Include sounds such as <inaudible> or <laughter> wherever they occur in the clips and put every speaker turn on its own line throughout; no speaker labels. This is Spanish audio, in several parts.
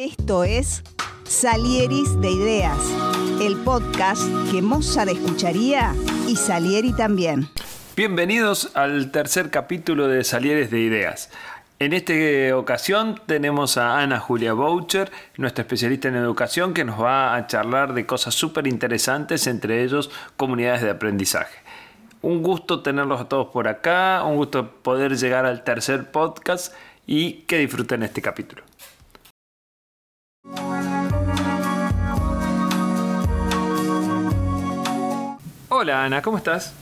Esto es Salieris de Ideas, el podcast que Mozart escucharía y Salieri también.
Bienvenidos al tercer capítulo de Salieres de Ideas. En esta ocasión tenemos a Ana Julia Boucher, nuestra especialista en educación, que nos va a charlar de cosas súper interesantes, entre ellos comunidades de aprendizaje. Un gusto tenerlos a todos por acá, un gusto poder llegar al tercer podcast y que disfruten este capítulo. Hola Ana, ¿cómo estás?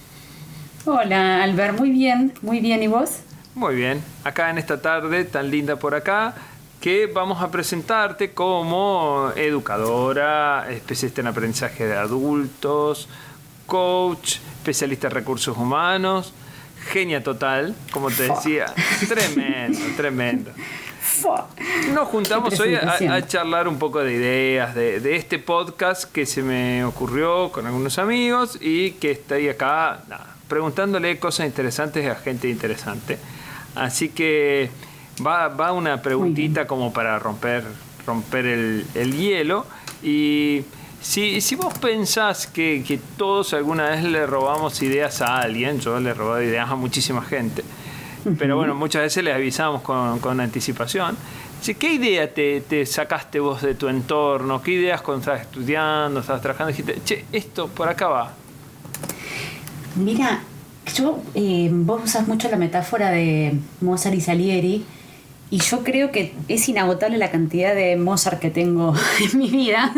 Hola Albert, muy bien, muy bien, ¿y vos?
Muy bien, acá en esta tarde tan linda por acá, que vamos a presentarte como educadora, especialista en aprendizaje de adultos, coach, especialista en recursos humanos, genia total, como te decía, tremendo, tremendo. Nos juntamos hoy a, charlar un poco de ideas de, este podcast que se me ocurrió con algunos amigos y que estoy acá preguntándole cosas interesantes a gente interesante. Así que va, una preguntita como para romper, romper el, hielo. Y si, si vos pensás que, que, todos alguna vez le robamos ideas a alguien, yo le he robado ideas a muchísima gente, pero bueno, <laughs> muchas veces le avisamos con, con anticipación. ¿Qué idea te, te, sacaste vos de tu entorno? ¿Qué ideas cuando estabas estudiando, estabas trabajando? Dijiste, che, esto por acá va.
Mira, yo, eh, vos usas mucho la metáfora de Mozart y Salieri, y yo creo que es inagotable la cantidad de Mozart que tengo <laughs> en mi vida.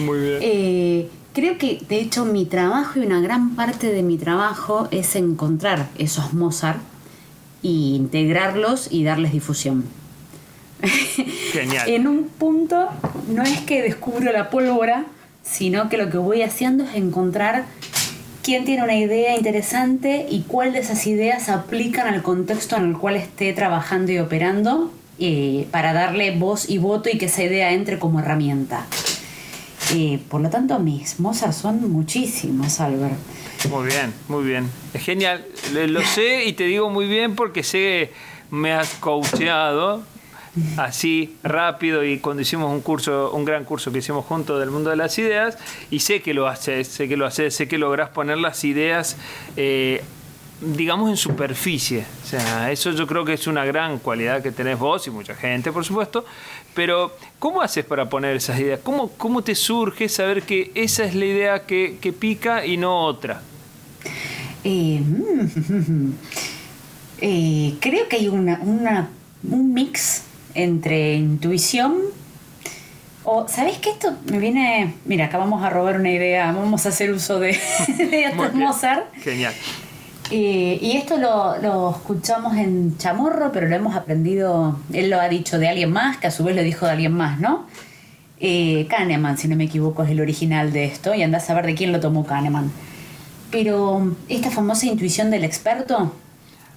Muy bien.
Eh, creo que, de hecho, mi trabajo y una gran parte de mi trabajo es encontrar esos Mozart integrarlos y darles difusión.
Genial. <laughs>
en un punto no es que descubro la pólvora, sino que lo que voy haciendo es encontrar quién tiene una idea interesante y cuál de esas ideas aplican al contexto en el cual esté trabajando y operando eh, para darle voz y voto y que esa idea entre como herramienta. Por lo tanto, mis Mozart son muchísimos, Albert.
Muy bien, muy bien. Es genial. Lo sé y te digo muy bien porque sé me has coacheado así rápido y cuando hicimos un curso, un gran curso que hicimos juntos del mundo de las ideas y sé que lo haces, sé que lo haces, sé que lográs poner las ideas eh, digamos en superficie. O sea, eso yo creo que es una gran cualidad que tenés vos y mucha gente, por supuesto. Pero, ¿cómo haces para poner esas ideas? ¿Cómo, cómo te surge saber que esa es la idea que, pica y no otra?
Eh, <laughs> eh, creo que hay una, un mix entre intuición o, ¿sabés que esto me viene? Mira, acá vamos a robar una idea, vamos a hacer uso de, <laughs> de Mozart.
Genial.
Eh, y esto lo, escuchamos en Chamorro, pero lo hemos aprendido, él lo ha dicho de alguien más, que a su vez lo dijo de alguien más, ¿no? Eh, Kahneman, si no me equivoco, es el original de esto, y andás a ver de quién lo tomó Kahneman. Pero esta famosa intuición del experto.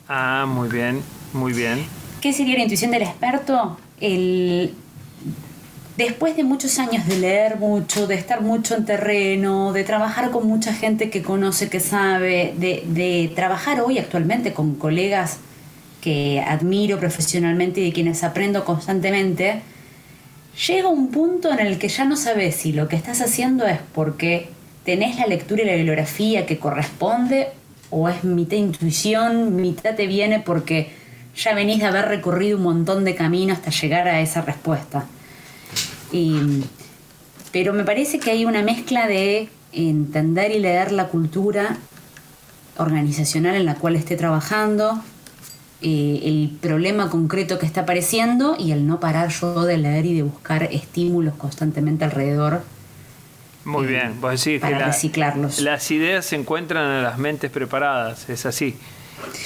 Ah, muy bien, muy bien.
¿Qué sería la intuición del experto? El, después de muchos años de leer mucho, de estar mucho en terreno, de trabajar con mucha gente que conoce, que sabe, de, trabajar hoy actualmente con colegas que admiro profesionalmente y de quienes aprendo constantemente, llega un punto en el que ya no sabes si lo que estás haciendo es porque tenés la lectura y la bibliografía que corresponde o es mitad intuición, mitad te viene porque ya venís de haber recorrido un montón de camino hasta llegar a esa respuesta. Pero me parece que hay una mezcla de entender y leer la cultura organizacional en la cual esté trabajando, eh, el problema concreto que está apareciendo y el no parar yo de leer y de buscar estímulos constantemente alrededor.
Muy eh, bien, vos decís
para reciclarlos.
Las ideas se encuentran en las mentes preparadas, es así.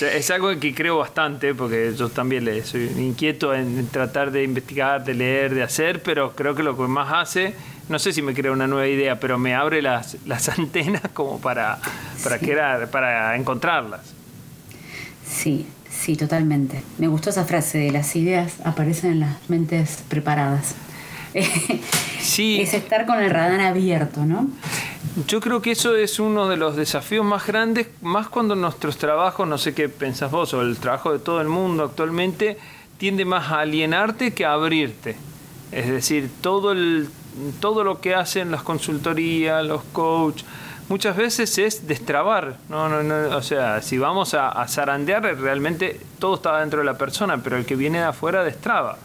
Es algo que creo bastante, porque yo también le soy inquieto en tratar de investigar, de leer, de hacer, pero creo que lo que más hace, no sé si me crea una nueva idea, pero me abre las, las <laughs> antenas como para, para, para encontrarlas.
Sí, sí, totalmente. Me gustó esa frase de las ideas aparecen en las mentes preparadas. <laughs>
Sí.
es estar con el radar abierto, ¿no?
Yo creo que eso es uno de los desafíos más grandes, más cuando nuestros trabajos, no sé qué pensás vos, o el trabajo de todo el mundo actualmente, tiende más a alienarte que a abrirte. Es decir, todo, el, todo lo que hacen las consultorías, los coaches, muchas veces es destrabar. No, no, no, o sea, si vamos a, a zarandear, realmente todo está dentro de la persona, pero el que viene de afuera destraba.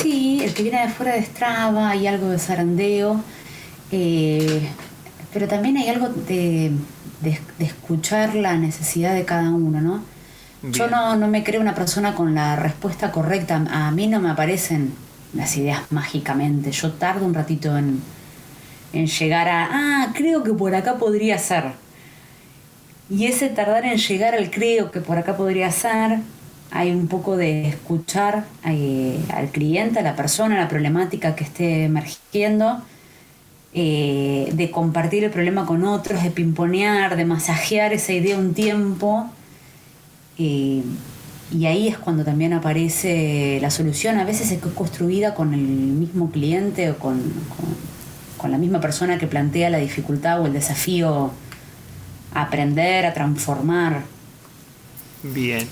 Sí, el que viene de afuera destraba, hay algo de zarandeo, eh, pero también hay algo de, de, escuchar la necesidad de cada uno, ¿no? Yo no, no me creo una persona con la respuesta correcta. A mí no me aparecen las ideas mágicamente. Yo tardo un ratito en, en llegar a, ah, creo que por acá podría ser. Y ese tardar en llegar al creo que por acá podría ser, hay un poco de escuchar eh, al cliente, a la persona, a la problemática que esté emergiendo, eh, de compartir el problema con otros, de pimponear, de masajear esa idea un tiempo. Eh, y ahí es cuando también aparece la solución. A veces es construida con el mismo cliente o con con la misma persona que plantea la dificultad o el desafío a aprender, a transformar.
Bien.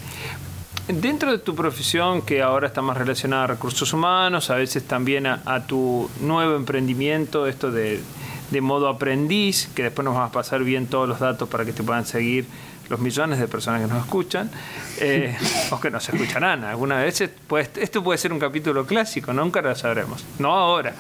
Dentro de tu profesión, que ahora está más relacionada a recursos humanos, a veces también a, tu nuevo emprendimiento, esto de, de, modo aprendiz, que después nos vamos a pasar bien todos los datos para que te puedan seguir los millones de personas que nos escuchan, eh, <laughs> o que nos escucharán algunas veces. Pues, esto puede ser un capítulo clásico, nunca lo sabremos. No ahora,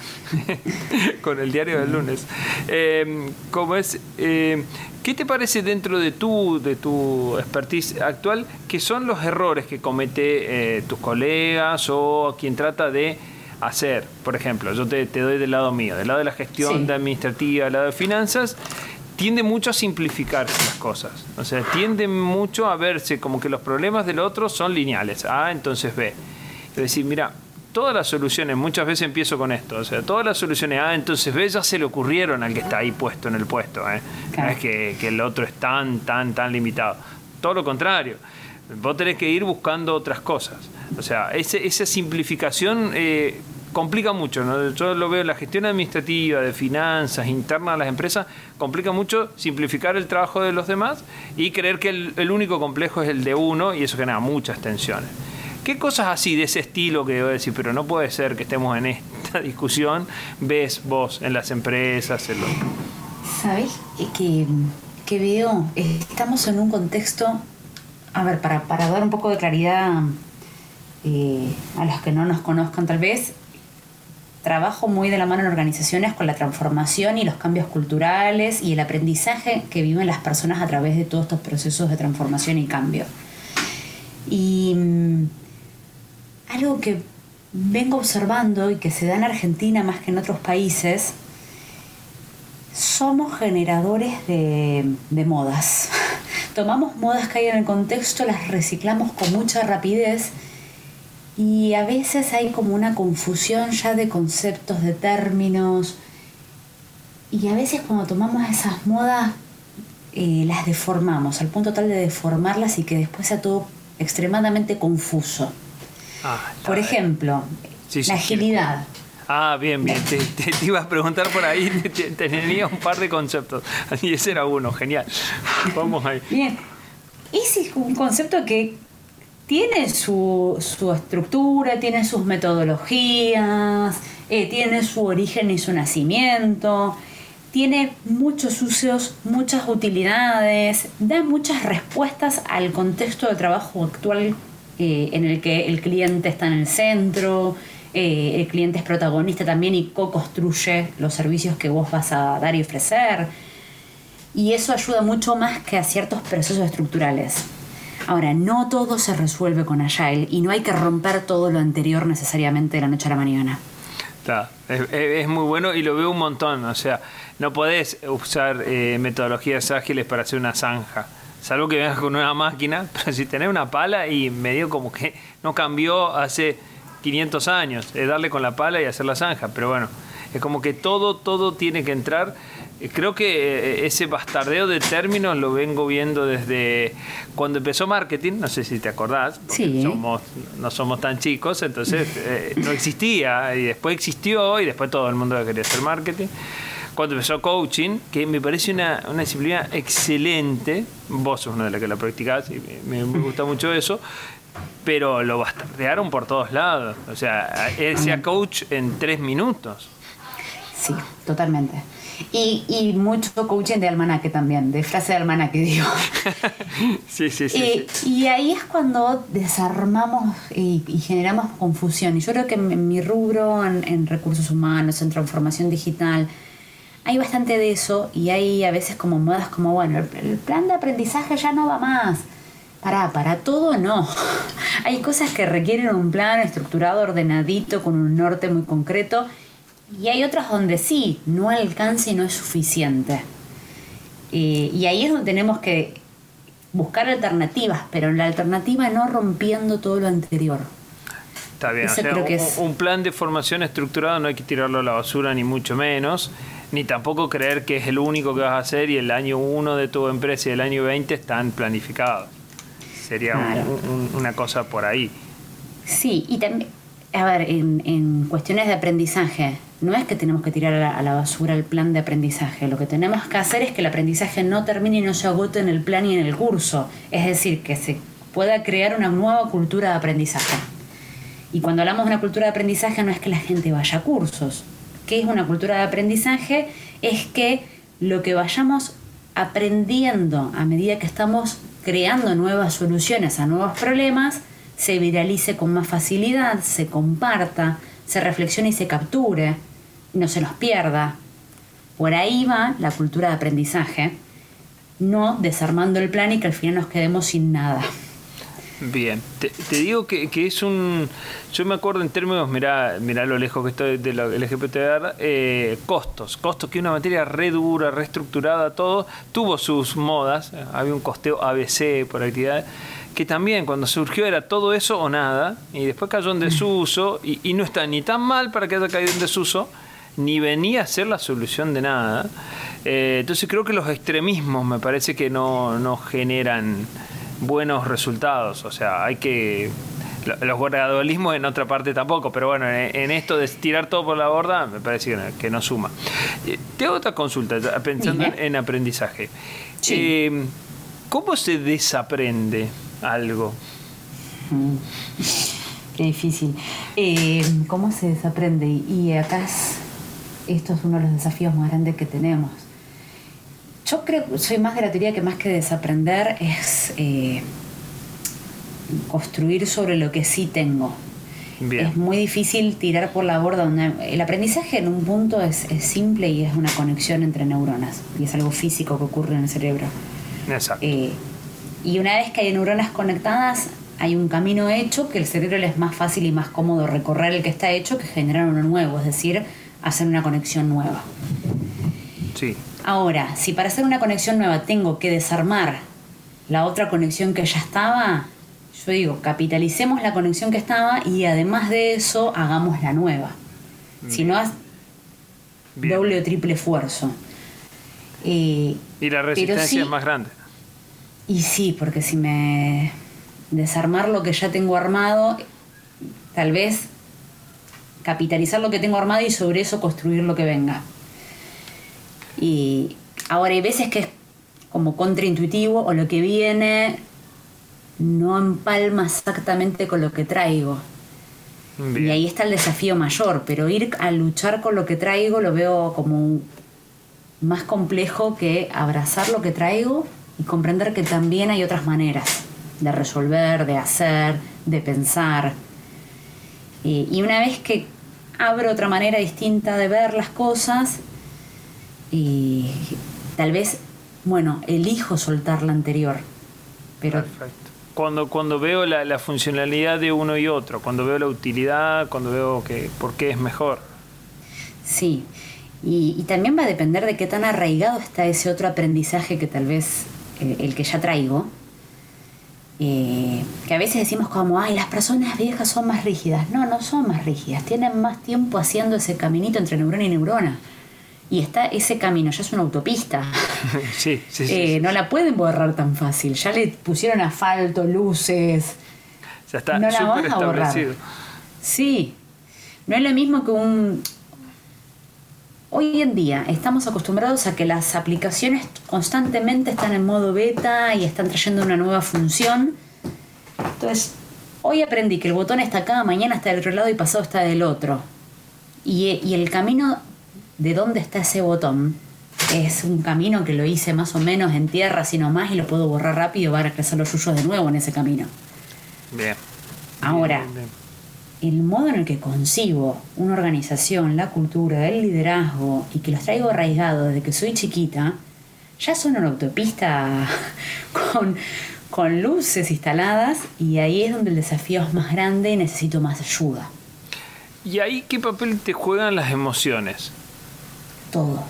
<laughs> con el diario del lunes. Eh, es, eh, ¿Qué te parece dentro de tu, de tu expertise actual que son los errores que comete tus colegas o quien trata de hacer? Por ejemplo, yo te, doy del lado mío, del lado de la gestión de administrativa, del lado de finanzas tiende mucho a simplificarse las cosas. O sea, tiende mucho a verse como que los problemas del otro son lineales. A, entonces B. Es decir, mira, todas las soluciones, muchas veces empiezo con esto, o sea, todas las soluciones A, entonces B ya se le ocurrieron al que está ahí puesto en el puesto. ¿eh? No es que, el otro es tan, tan, tan limitado. Todo lo contrario. Vos tenés que ir buscando otras cosas. O sea, esa simplificación eh, complica mucho. ¿no? Yo lo veo en la gestión administrativa, de finanzas, interna de las empresas, complica mucho simplificar el trabajo de los demás y creer que el, único complejo es el de uno y eso genera muchas tensiones. ¿Qué cosas así de ese estilo que debo decir, pero no puede ser que estemos en esta <laughs> discusión, ves vos en las empresas? En los...
¿Sabes que, que veo? Estamos en un contexto, a ver, para, para dar un poco de claridad eh, a los que no nos conozcan tal vez, trabajo muy de la mano en organizaciones con la transformación y los cambios culturales y el aprendizaje que viven las personas a través de todos estos procesos de transformación y cambio. Y mm, algo que vengo observando y que se da en Argentina más que en otros países, somos generadores de, de modas. <laughs> Tomamos modas que hay en el contexto, las reciclamos con mucha rapidez y a veces hay como una confusión ya de conceptos, de términos. Y a veces cuando tomamos esas modas eh, las deformamos, al punto tal de deformarlas y que después sea todo extremadamente confuso. Ah, por ejemplo, la agilidad.
Ah, bien, bien. Te, te, iba a preguntar por ahí, <laughs> tenía un par de conceptos. <laughs> Y ese era uno, genial. Vamos ahí.
Bien. Ese es un concepto que tiene su, estructura, tiene sus metodologías, eh, tiene su origen y su nacimiento, tiene muchos usos, muchas utilidades, da muchas respuestas al contexto de trabajo actual eh, en el que el cliente está en el centro, eh, el cliente es protagonista también y co-construye los servicios que vos vas a dar y ofrecer. Y eso ayuda mucho más que a ciertos procesos estructurales. Ahora, no todo se resuelve con Agile y no hay que romper todo lo anterior necesariamente de la noche a la mañana.
Está, es, muy bueno y lo veo un montón. O sea, no podés usar eh, metodologías ágiles para hacer una zanja. Salvo que vengas con una máquina, <laughs> pero si tenés una pala y medio como que no cambió hace 500 años, es darle con la pala y hacer la zanja. Pero bueno, es como que todo, todo tiene que entrar Creo que eh, ese bastardeo de términos lo vengo viendo desde cuando empezó marketing, no sé si te acordás, porque somos, no somos tan chicos, entonces <laughs> eh, no existía, y después existió, y después todo el mundo quería hacer marketing. Cuando empezó coaching, que me parece una, una disciplina excelente, vos sos una de las que la practicás y me, me gusta mucho eso, pero lo bastardearon por todos lados. O sea, él sea coach en tres minutos.
Sí, totalmente. Y, y mucho coaching de almanaque también, de frase de almanaque, <laughs> digo. <laughs>
sí, sí, sí,
Eh, Y ahí es cuando desarmamos y, y generamos confusión. Y yo creo que en, en mi rubro, en, en recursos humanos, en transformación digital, hay bastante de eso y hay a veces como modas como, bueno, el, el plan de aprendizaje ya no va más. Para, para todo no. <laughs> hay cosas que requieren un plan estructurado, ordenadito, con un norte muy concreto. Y hay otras donde sí, no alcanza y no es suficiente. Eh, y ahí es donde tenemos que buscar alternativas, pero la alternativa no rompiendo todo lo anterior.
Está bien, o sea,
creo que es-
un plan de formación estructurado no hay que tirarlo a la basura ni mucho menos, ni tampoco creer que es el único que vas a hacer y el año 1 de tu empresa y el año 20 están planificados. Sería un-
Claro.
un- una cosa por ahí.
Sí, y también, a ver, en, en cuestiones de aprendizaje, no es que tenemos que tirar a la, a la basura el plan de aprendizaje, lo que tenemos que hacer es que el aprendizaje no termine y no se agote en el plan y en el curso, es decir, que se pueda crear una nueva cultura de aprendizaje. Y cuando hablamos de una cultura de aprendizaje no es que la gente vaya a cursos. ¿Qué es una cultura de aprendizaje? Es que lo que vayamos aprendiendo a medida que estamos creando nuevas soluciones a nuevos problemas se viralice con más facilidad, se comparta, se reflexione y se capture, no se nos pierda. Por ahí va la cultura de aprendizaje, no desarmando el plan y que al final nos quedemos sin nada.
Bien, te, te digo que, que es un... Yo me acuerdo en términos, mirá, mirá lo lejos que estoy del LGPTR, eh, costos, costos que una materia re dura, reestructurada, todo, tuvo sus modas, eh, había un costeo ABC por actividad, que también cuando surgió era todo eso o nada, y después cayó en desuso, y, y no está ni tan mal para que haya caído en desuso, ni venía a ser la solución de nada. Eh, entonces creo que los extremismos me parece que no, no generan buenos resultados. O sea, hay que. lo- Los gradualismos en otra parte tampoco, pero bueno, en, en esto de tirar todo por la borda, me parece que no, que no suma. Eh, Te hago otra consulta, pensando en, aprendizaje.
Sí.
Eh, ¿Cómo se desaprende algo?
Mm. Qué difícil. Eh, ¿Cómo se desaprende? Y acá es, esto es uno de los desafíos más grandes que tenemos. Yo creo, soy más de la teoría que más que desaprender es eh, construir sobre lo que sí tengo.
Bien.
Es muy difícil tirar por la borda. una- el aprendizaje en un punto es, es simple y es una conexión entre neuronas. Y es algo físico que ocurre en el cerebro.
Exacto.
Eh, y una vez que hay neuronas conectadas, hay un camino hecho que el cerebro le es más fácil y más cómodo recorrer el que está hecho que generar uno nuevo, es decir, hacer una conexión nueva.
Sí.
Ahora, si para hacer una conexión nueva tengo que desarmar la otra conexión que ya estaba, yo digo, capitalicemos la conexión que estaba y además de eso hagamos la nueva. Si no,
Bien.
doble o triple esfuerzo. Eh,
Y la resistencia
sí-
es más grande.
y sí, porque si me desarmar lo que ya tengo armado, tal vez capitalizar lo que tengo armado y sobre eso construir lo que venga. Y ahora hay veces que es como contraintuitivo o lo que viene no empalma exactamente con lo que traigo.
Bien.
Y ahí está el desafío mayor, pero ir a luchar con lo que traigo lo veo como más complejo que abrazar lo que traigo y comprender que también hay otras maneras de resolver, de hacer, de pensar. Y, y una vez que abro otra manera distinta de ver las cosas, y tal vez, bueno, elijo soltar la anterior, pero
Perfecto. Cuando, cuando veo la, la funcionalidad de uno y otro, cuando veo la utilidad, cuando veo que por qué es mejor.
Sí, y, y también va a depender de qué tan arraigado está ese otro aprendizaje que tal vez eh, el que ya traigo. Eh, que a veces decimos como, ay, las personas viejas son más rígidas. No, no son más rígidas, tienen más tiempo haciendo ese caminito entre neurona y neurona. Y está ese camino, ya es una autopista. <laughs>
sí, sí, sí,
Eh,
sí.
No la pueden borrar tan fácil. Ya le pusieron asfalto, luces,
Ya está
no la vas a borrar.
establecido.
Sí, no es lo mismo que un... Hoy en día estamos acostumbrados a que las aplicaciones constantemente están en modo beta y están trayendo una nueva función. Entonces, hoy aprendí que el botón está acá, mañana está del otro lado y pasado está del otro. Y, y el camino de dónde está ese botón es un camino que lo hice más o menos en tierra, sino más, y lo puedo borrar rápido para crecer los suyos de nuevo en ese camino.
Bien.
Ahora,
Bien, bien.
el modo en el que concibo una organización, la cultura, el liderazgo y que los traigo arraigados desde que soy chiquita, ya son una autopista <laughs> con, con luces instaladas y ahí es donde el desafío es más grande y necesito más ayuda.
¿Y ahí qué papel te juegan las emociones?
Todo.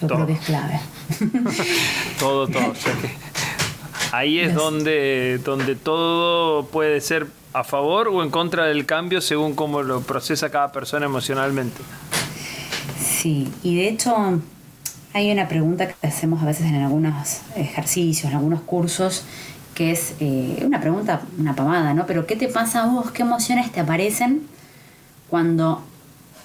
Yo
Todo.
creo que es clave. <laughs>
Todo, todo. o sea que ahí es donde, donde todo puede ser a favor o en contra del cambio según cómo lo procesa cada persona emocionalmente.
Sí, y de hecho hay una pregunta que hacemos a veces en algunos ejercicios, en algunos cursos, que es eh, una pregunta, una pamada, ¿no? Pero ¿qué te pasa a vos? ¿Qué emociones te aparecen cuando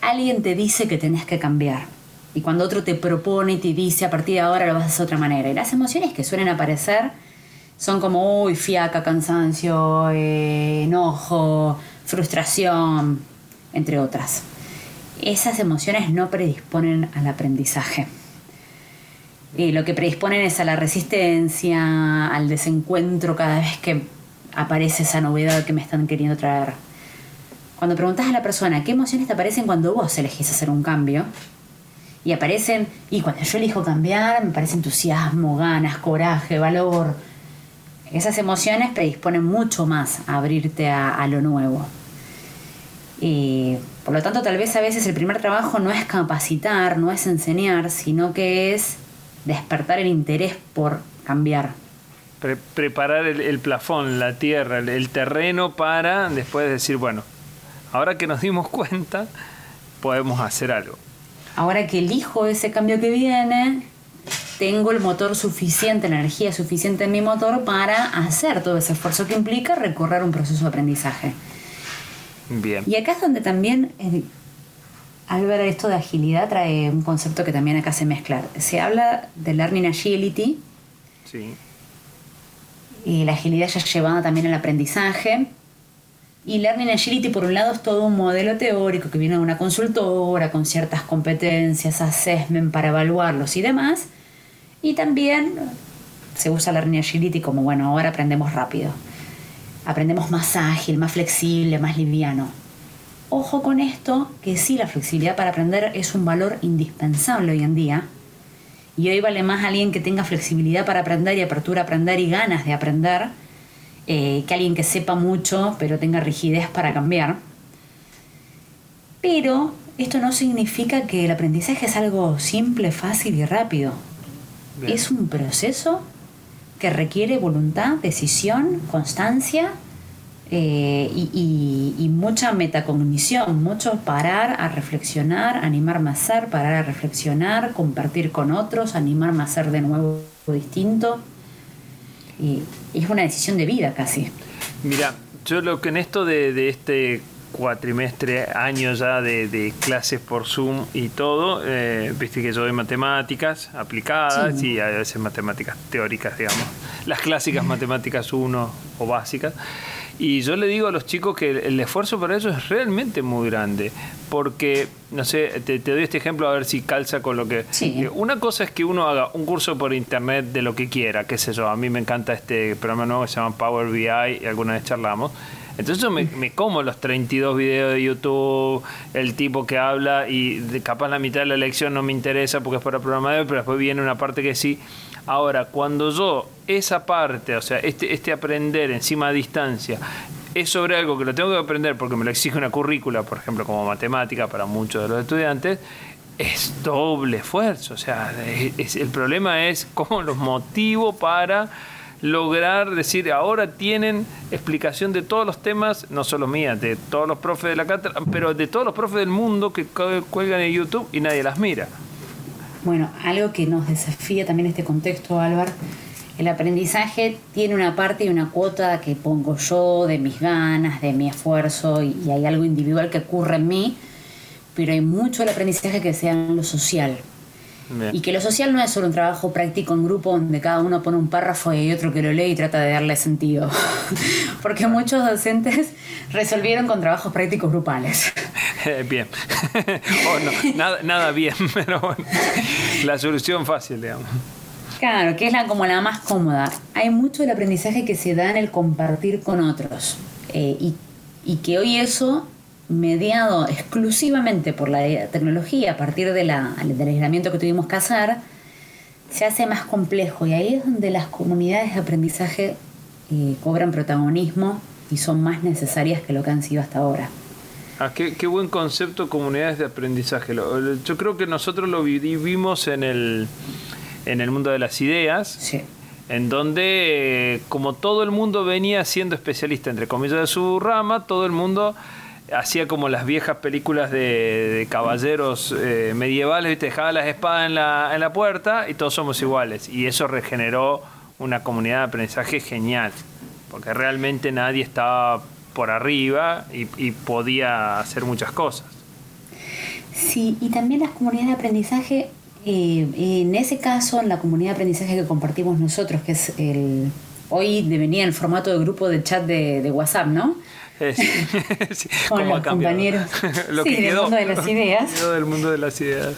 alguien te dice que tenés que cambiar? Y cuando otro te propone y te dice a partir de ahora lo vas a hacer de otra manera. Y las emociones que suelen aparecer son como, uy, fiaca, cansancio, eh, enojo, frustración, entre otras. Esas emociones no predisponen al aprendizaje. Y lo que predisponen es a la resistencia, al desencuentro cada vez que aparece esa novedad que me están queriendo traer. Cuando preguntas a la persona qué emociones te aparecen cuando vos elegís hacer un cambio, y aparecen, y cuando yo elijo cambiar, me parece entusiasmo, ganas, coraje, valor. Esas emociones predisponen mucho más a abrirte a, lo nuevo. Y por lo tanto, tal vez a veces el primer trabajo no es capacitar, no es enseñar, sino que es despertar el interés por cambiar.
Pre- preparar el, el plafón, la tierra, el, el terreno para después decir, bueno, ahora que nos dimos cuenta, podemos hacer algo.
Ahora que elijo ese cambio que viene, tengo el motor suficiente, la energía suficiente en mi motor para hacer todo ese esfuerzo que implica recorrer un proceso de aprendizaje.
Bien.
Y acá es donde también, eh, al ver esto de agilidad, trae un concepto que también acá se mezcla. Se habla de Learning Agility
Sí.
y la agilidad ya llevada también al aprendizaje. Y Learning Agility, por un lado, es todo un modelo teórico que viene de una consultora con ciertas competencias, assessment para evaluarlos y demás. Y también se usa Learning Agility como, bueno, ahora aprendemos rápido. Aprendemos más ágil, más flexible, más liviano. Ojo con esto, que sí, la flexibilidad para aprender es un valor indispensable hoy en día. Y hoy vale más alguien que tenga flexibilidad para aprender y apertura a aprender y ganas de aprender, eh, que alguien que sepa mucho pero tenga rigidez para cambiar. Pero esto no significa que el aprendizaje es algo simple, fácil y rápido.
Bien.
Es un proceso que requiere voluntad, decisión, constancia eh, y, y- y mucha metacognición, mucho parar a reflexionar, animarme a hacer, parar a reflexionar, compartir con otros, animarme a hacer de nuevo distinto. Y es una decisión de vida casi.
Mira, yo lo que en esto de, de este cuatrimestre, año ya de, de clases por Zoom y todo, eh, viste que yo doy matemáticas aplicadas
Sí.
y a veces matemáticas teóricas, digamos, las clásicas matemáticas 1 o básicas. Y yo le digo a los chicos que el, el esfuerzo para ellos es realmente muy grande, porque, no sé, te, te doy este ejemplo a ver si calza con lo que...
Sí.
eh, Una cosa es que uno haga un curso por internet de lo que quiera, qué sé yo, a mí me encanta este programa nuevo que se llama Power BI y alguna vez charlamos. Entonces yo me, me como los 32 videos de YouTube, el tipo que habla y de, capaz la mitad de la lección no me interesa porque es para programador, pero después viene una parte que sí. Ahora, cuando yo esa parte, o sea, este, este aprender encima a distancia, es sobre algo que lo tengo que aprender porque me lo exige una currícula, por ejemplo, como matemática para muchos de los estudiantes, es doble esfuerzo. O sea, el problema es cómo los motivo para lograr decir, ahora tienen explicación de todos los temas, no solo mía, de todos los profes de la cátedra, pero de todos los profes del mundo que cu- cuelgan en YouTube y nadie las mira.
Bueno, algo que nos desafía también este contexto, Álvaro, el aprendizaje tiene una parte y una cuota que pongo yo, de mis ganas, de mi esfuerzo, y, y hay algo individual que ocurre en mí, pero hay mucho del aprendizaje que sea en lo social. Y que lo social no es solo un trabajo práctico en grupo donde cada uno pone un párrafo y hay otro que lo lee y trata de darle sentido. <laughs> Porque muchos docentes <laughs> resolvieron con trabajos prácticos grupales. <laughs>
bien. no, nada, nada bien, pero bueno, la solución fácil, digamos.
Claro, que es la, como la más cómoda. Hay mucho del aprendizaje que se da en el compartir con otros. Eh, y, que hoy eso mediado exclusivamente por la tecnología a partir de la, del aislamiento que tuvimos que hacer, se hace más complejo y ahí es donde las comunidades de aprendizaje eh, cobran protagonismo y son más necesarias que lo que han sido hasta ahora.
Ah, qué, qué, buen concepto comunidades de aprendizaje. Yo creo que nosotros lo vivimos en el, en el mundo de las ideas.
Sí
en donde como todo el mundo venía siendo especialista entre comillas de su rama, todo el mundo hacía como las viejas películas de, caballeros eh, medievales, ¿viste? dejaba las espadas en la, en la puerta y todos somos iguales. Y eso regeneró una comunidad de aprendizaje genial, porque realmente nadie estaba por arriba y, podía hacer muchas cosas.
Sí, y también las comunidades de aprendizaje, eh, en ese caso, en la comunidad de aprendizaje que compartimos nosotros, que es el... Hoy venía el formato de grupo de chat de, de WhatsApp, ¿no? <laughs>
Con
los compañeros. <laughs>
Lo
sí, del mundo de las ideas.
del mundo de las ideas.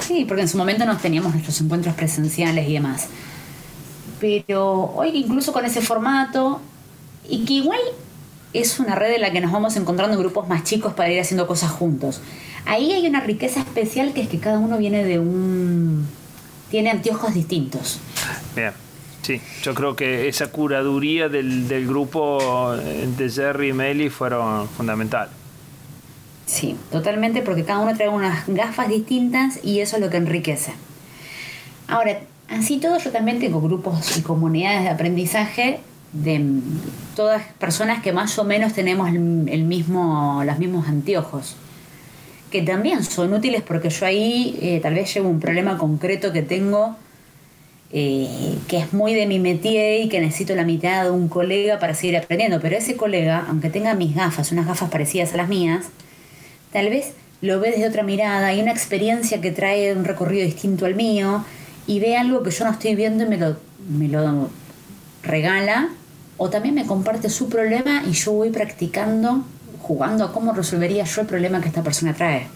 Sí, porque en su momento nos teníamos nuestros encuentros presenciales y demás. Pero hoy incluso con ese formato, y que igual es una red en la que nos vamos encontrando grupos más chicos para ir haciendo cosas juntos. Ahí hay una riqueza especial que es que cada uno viene de un... tiene anteojos distintos.
Bien. Sí, yo creo que esa curaduría del, del grupo eh, de Jerry y Meli fueron fundamental.
Sí, totalmente, porque cada uno trae unas gafas distintas y eso es lo que enriquece. Ahora, así todo, yo también tengo grupos y comunidades de aprendizaje de todas personas que más o menos tenemos el, mismo, los mismos anteojos, que también son útiles porque yo ahí eh, tal vez llevo un problema concreto que tengo eh, que es muy de mi métier y que necesito la mitad de un colega para seguir aprendiendo. Pero ese colega, aunque tenga mis gafas, unas gafas parecidas a las mías, tal vez lo ve desde otra mirada, hay una experiencia que trae un recorrido distinto al mío y ve algo que yo no estoy viendo y me lo, me lo regala o también me comparte su problema y yo voy practicando, jugando a cómo resolvería yo el problema que esta persona trae.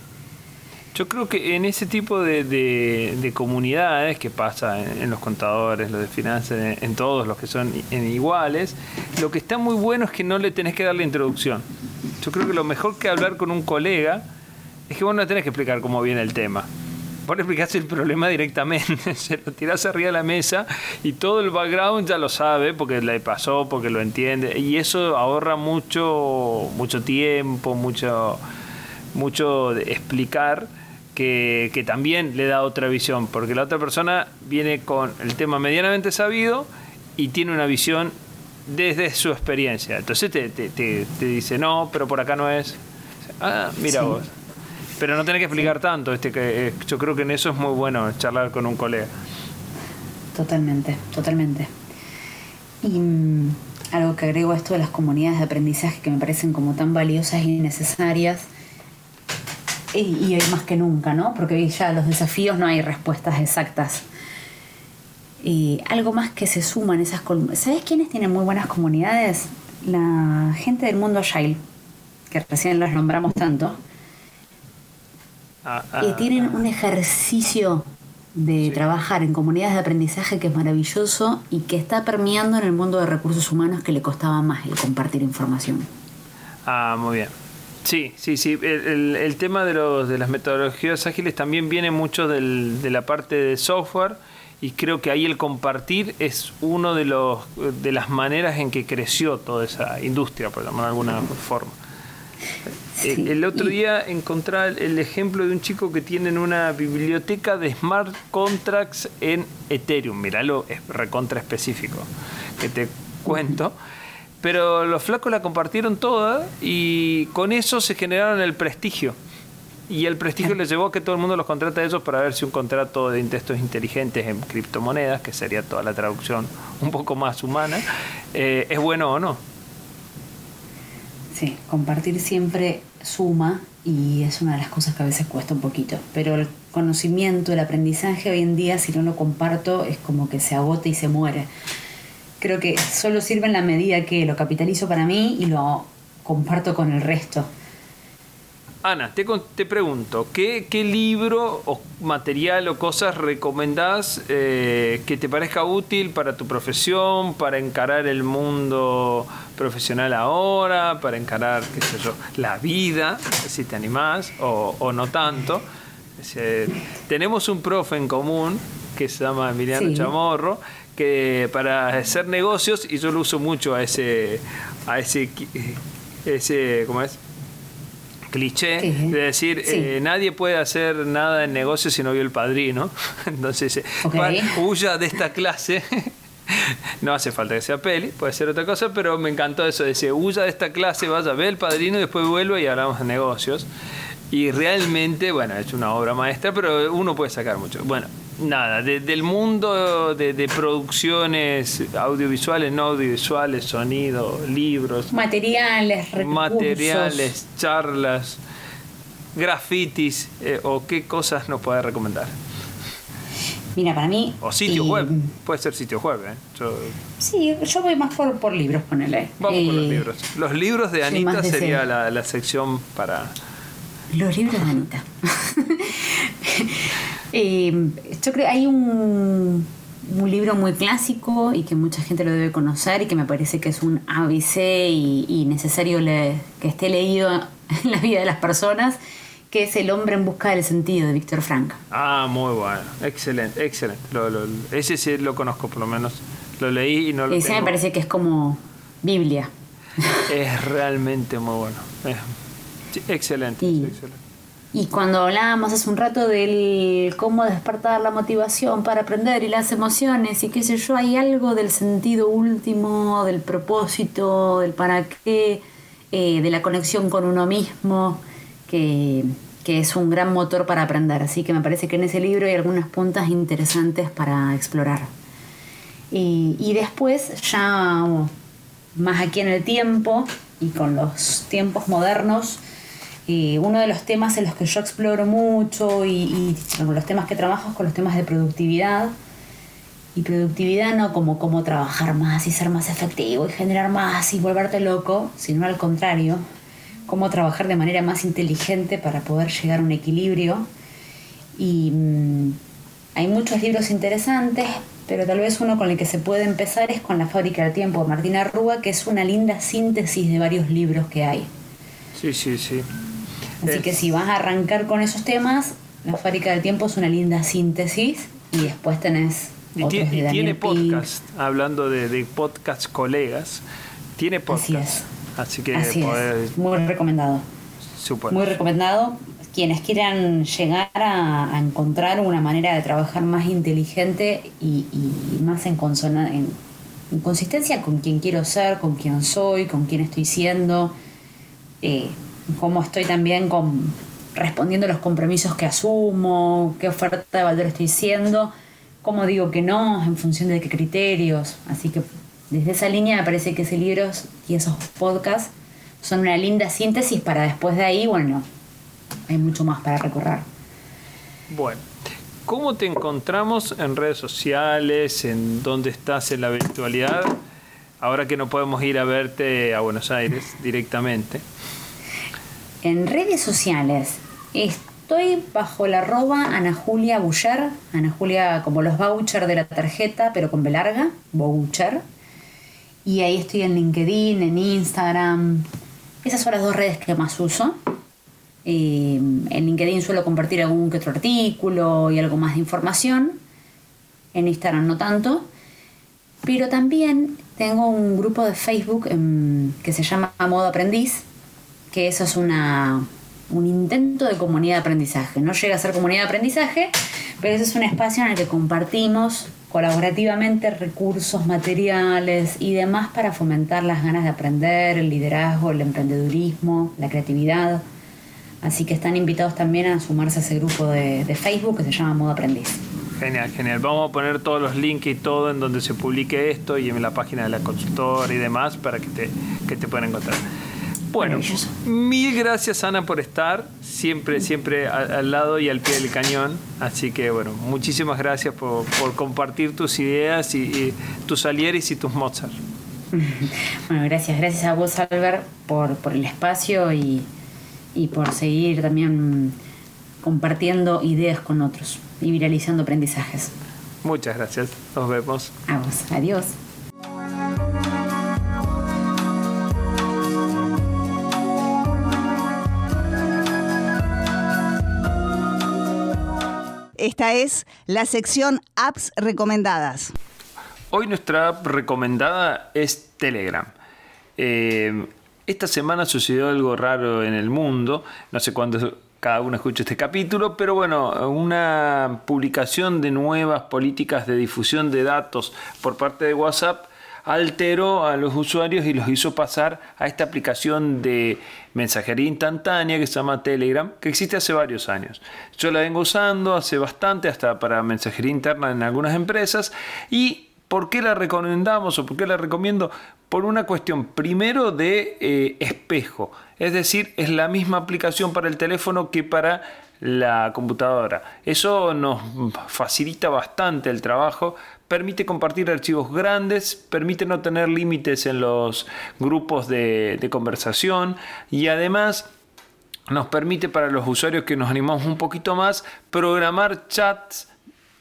Yo creo que en ese tipo de, de, comunidades que pasa en, los contadores, los de finanzas, en, todos los que son en iguales, lo que está muy bueno es que no le tenés que dar la introducción. Yo creo que lo mejor que hablar con un colega es que vos no tenés que explicar cómo viene el tema. Vos explicás el problema directamente, <laughs> se lo tirás arriba de la mesa y todo el background ya lo sabe porque le pasó, porque lo entiende. Y eso ahorra mucho, mucho tiempo, mucho, mucho de explicar que, también le da otra visión, porque la otra persona viene con el tema medianamente sabido y tiene una visión desde su experiencia. Entonces te, te, dice, no, pero por acá no es. Ah, mira vos. Pero no tenés que explicar tanto. Este, que, eh, yo creo que en eso es muy bueno charlar con un colega.
Totalmente, totalmente. Y mm, algo que agrego a esto de las comunidades de aprendizaje que me parecen como tan valiosas y necesarias y, hoy más que nunca, ¿no? Porque hoy ya los desafíos no hay respuestas exactas. Y algo más que se suma en esas ¿Sabes quiénes tienen muy buenas comunidades? La gente del mundo Agile, que recién los nombramos tanto. Ah, ah, y tienen ah. un ejercicio de trabajar en comunidades de aprendizaje que es maravilloso y que está permeando en el mundo de recursos humanos que le costaba más el compartir información.
Ah, muy bien. Sí, sí, sí. El, el, tema de, los, de las metodologías ágiles también viene mucho del, de la parte de software y creo que ahí el compartir es uno de los de las maneras en que creció toda esa industria, por llamarlo de alguna forma. El, otro día encontré el ejemplo de un chico que tiene una biblioteca de smart contracts en Ethereum. Míralo, es recontra específico que te cuento. Pero los flacos la compartieron toda y con eso se generaron el prestigio. Y el prestigio les llevó a que todo el mundo los contrata a ellos para ver si un contrato de textos inteligentes en criptomonedas, que sería toda la traducción un poco más humana, eh, es bueno o no.
Sí, compartir siempre suma y es una de las cosas que a veces cuesta un poquito. Pero conocimiento, el aprendizaje hoy en día, si no lo comparto, es como que se agota y se muere. Creo que solo sirve en la medida que lo capitalizo para mí y lo comparto con el resto.
Ana, te, te pregunto, ¿qué, ¿qué, libro o material o cosas recomendás eh, que te parezca útil para tu profesión, para encarar el mundo profesional ahora, para encarar, qué sé yo, la vida, si te animás, o, o no tanto? tenemos un profe en común que se llama Emiliano Chamorro, que para hacer negocios, y yo lo uso mucho a ese, a ese, ese ¿cómo es? cliché de decir eh, nadie puede hacer nada en negocio si no vio el padrino. <laughs> Entonces, eh, huya de esta clase. <laughs> <laughs> no hace falta que sea peli, puede ser otra cosa, pero me encantó eso. Decir, huya de esta clase, vaya, ve el padrino y después vuelve y hablamos de negocios. Y realmente, bueno, es una obra maestra, pero uno puede sacar mucho. Bueno, nada, del mundo de, producciones audiovisuales, no audiovisuales, sonido, libros,
materiales, recursos.
materiales, charlas, grafitis, eh, o qué cosas nos puede recomendar.
Mira, para mí.
O sitio web, puede ser sitio web, ¿eh?
Sí, yo voy más por, por libros, ponele.
Vamos por los eh, libros. Los libros de Anita sería la, la sección para.
Los libros de Anita. <laughs> Eh, yo creo que hay un, un, libro muy clásico y que mucha gente lo debe conocer y que me parece que es un ABC y, necesario que esté leído <laughs> en la vida de las personas, que es El hombre en busca del sentido de Víctor Frank.
Ah, muy bueno, excelente, excelente. ese sí lo conozco por lo menos. Lo leí y no lo
Ese me parece que es como Biblia. <laughs>
Es realmente muy bueno. excelente, excelente.
Y cuando hablábamos hace un rato del cómo despertar la motivación para aprender y las emociones y qué sé yo, hay algo del sentido último, del propósito, del para qué, eh, de la conexión con uno mismo, que, es un gran motor para aprender. Así que me parece que en ese libro hay algunas puntas interesantes para explorar. Y, y después, ya más aquí en el tiempo y con los tiempos modernos, uno de los temas en los que yo exploro mucho y, los temas que trabajo es con los temas de productividad. Y productividad no como cómo trabajar más y ser más efectivo y generar más y volverte loco, sino al contrario, cómo trabajar de manera más inteligente para poder llegar a un equilibrio. Y mm, hay muchos libros interesantes, pero tal vez uno con el que se puede empezar es con La fábrica del tiempo de Martina Rúa, que es una linda síntesis de varios libros que hay.
Sí, sí, sí.
Así que si vas a arrancar con esos temas, La fábrica del tiempo es una linda síntesis y después tenés...
Y, tiene podcast, hablando de, de podcast colegas, tiene podcast.
Así es.
Así que
muy recomendado. Muy recomendado. Quienes quieran llegar a, encontrar una manera de trabajar más inteligente y, más en, consona, en, consistencia con quien quiero ser, con quién soy, con quién estoy siendo. Eh, cómo estoy también con, respondiendo a los compromisos que asumo, qué oferta de valor estoy haciendo, cómo digo que no, en función de qué criterios. Así que desde esa línea me parece que ese libro y esos podcasts son una linda síntesis para después de ahí, bueno, hay mucho más para recorrer.
Bueno, ¿cómo te encontramos en redes sociales? ¿En dónde estás en la virtualidad? Ahora que no podemos ir a verte a Buenos Aires directamente.
En redes sociales estoy bajo la arroba Ana Julia Boucher, Ana Julia como los vouchers de la tarjeta, pero con B larga, voucher. Y ahí estoy en LinkedIn, en Instagram. Esas son las dos redes que más uso. Eh, en LinkedIn suelo compartir algún que otro artículo y algo más de información. En Instagram no tanto. Pero también tengo un grupo de Facebook em, que se llama Modo Aprendiz, que eso es una, un intento de comunidad de aprendizaje. No llega a ser comunidad de aprendizaje, pero ese es un espacio en el que compartimos colaborativamente recursos, materiales y demás para fomentar las ganas de aprender, el liderazgo, el emprendedurismo, la creatividad. Así que están invitados también a sumarse a ese grupo de, Facebook que se llama Modo Aprendiz.
Genial, genial. Vamos a poner todos los links y todo en donde se publique esto y en la página de la consultora y demás para que te, que te puedan encontrar. Bueno, mil gracias Ana por estar siempre, siempre al, lado y al pie del cañón. Así que bueno, muchísimas gracias por, compartir tus ideas y, tus Salieris y tus Mozart. <laughs>
Bueno, gracias, gracias a vos Albert por, por el espacio y, y por seguir también compartiendo ideas con otros y viralizando aprendizajes.
Muchas gracias, nos vemos.
A vos, adiós.
Esta es la sección apps recomendadas.
Hoy nuestra app recomendada es Telegram. Eh, esta semana sucedió algo raro en el mundo, no sé cuándo cada uno escucha este capítulo, pero bueno, una publicación de nuevas políticas de difusión de datos por parte de WhatsApp alteró a los usuarios y los hizo pasar a esta aplicación de mensajería instantánea que se llama Telegram, que existe hace varios años. Yo la vengo usando hace bastante, hasta para mensajería interna en algunas empresas, y ¿Por qué la recomendamos o por qué la recomiendo? Por una cuestión primero de eh, espejo, es decir, es la misma aplicación para el teléfono que para la computadora. Eso nos facilita bastante el trabajo, permite compartir archivos grandes, permite no tener límites en los grupos de, conversación y además nos permite para los usuarios que nos animamos un poquito más programar chats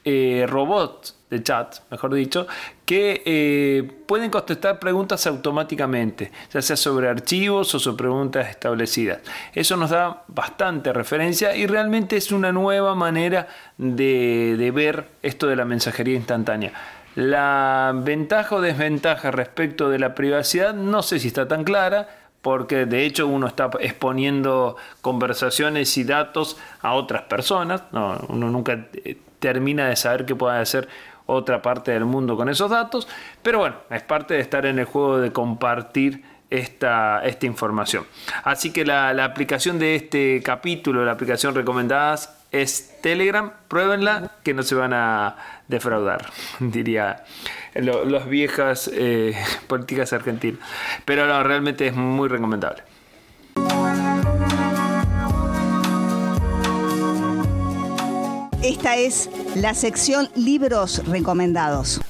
eh, robots de chat, mejor dicho, que eh, pueden contestar preguntas automáticamente, ya sea sobre archivos o sobre preguntas establecidas. Eso nos da bastante referencia y realmente es una nueva manera de, ver esto de la mensajería instantánea. La ventaja o desventaja respecto de la privacidad no sé si está tan clara, porque de hecho uno está exponiendo conversaciones y datos a otras personas, uno nunca eh, termina de saber qué puede hacer otra parte del mundo con esos datos, pero bueno, es parte de estar en el juego de compartir esta, esta información. Así que la, aplicación de este capítulo, la aplicación recomendada es Telegram, pruébenla que no se van a defraudar, <laughs> diría las viejas eh, <laughs> políticas argentinas. Pero no, realmente es muy recomendable.
Esta es la sección libros recomendados.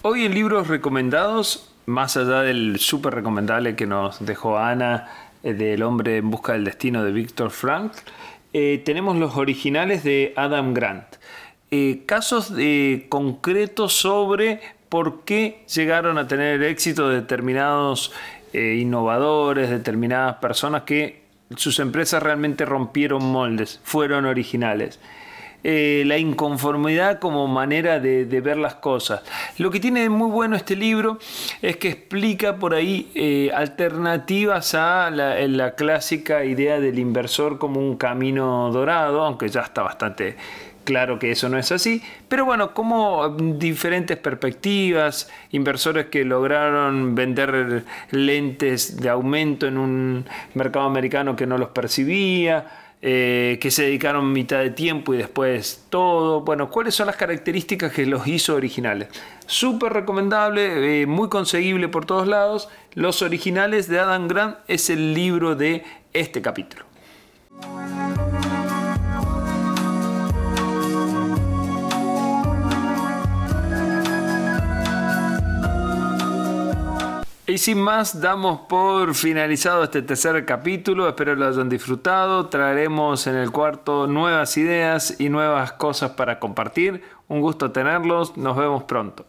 Hoy en libros recomendados, más allá del súper recomendable que nos dejó Ana eh, del hombre en busca del destino de Víctor Frank, eh, tenemos los originales de Adam Grant. Eh, casos concretos sobre por qué llegaron a tener éxito determinados innovadores, determinadas personas que sus empresas realmente rompieron moldes, fueron originales. Eh, la inconformidad como manera de, ver las cosas. Lo que tiene muy bueno este libro es que explica por ahí eh, alternativas a la, clásica idea del inversor como un camino dorado, aunque ya está bastante claro que eso no es así, pero bueno, como diferentes perspectivas, inversores que lograron vender lentes de aumento en un mercado americano que no los percibía, eh, que se dedicaron mitad de tiempo y después todo. Bueno, ¿cuáles son las características que los hizo originales? Súper recomendable, eh, muy conseguible por todos lados. Los originales de Adam Grant es el libro de este capítulo. Y sin más, damos por finalizado este tercer capítulo. Espero lo hayan disfrutado. Traeremos en el cuarto nuevas ideas y nuevas cosas para compartir. Un gusto tenerlos. Nos vemos pronto.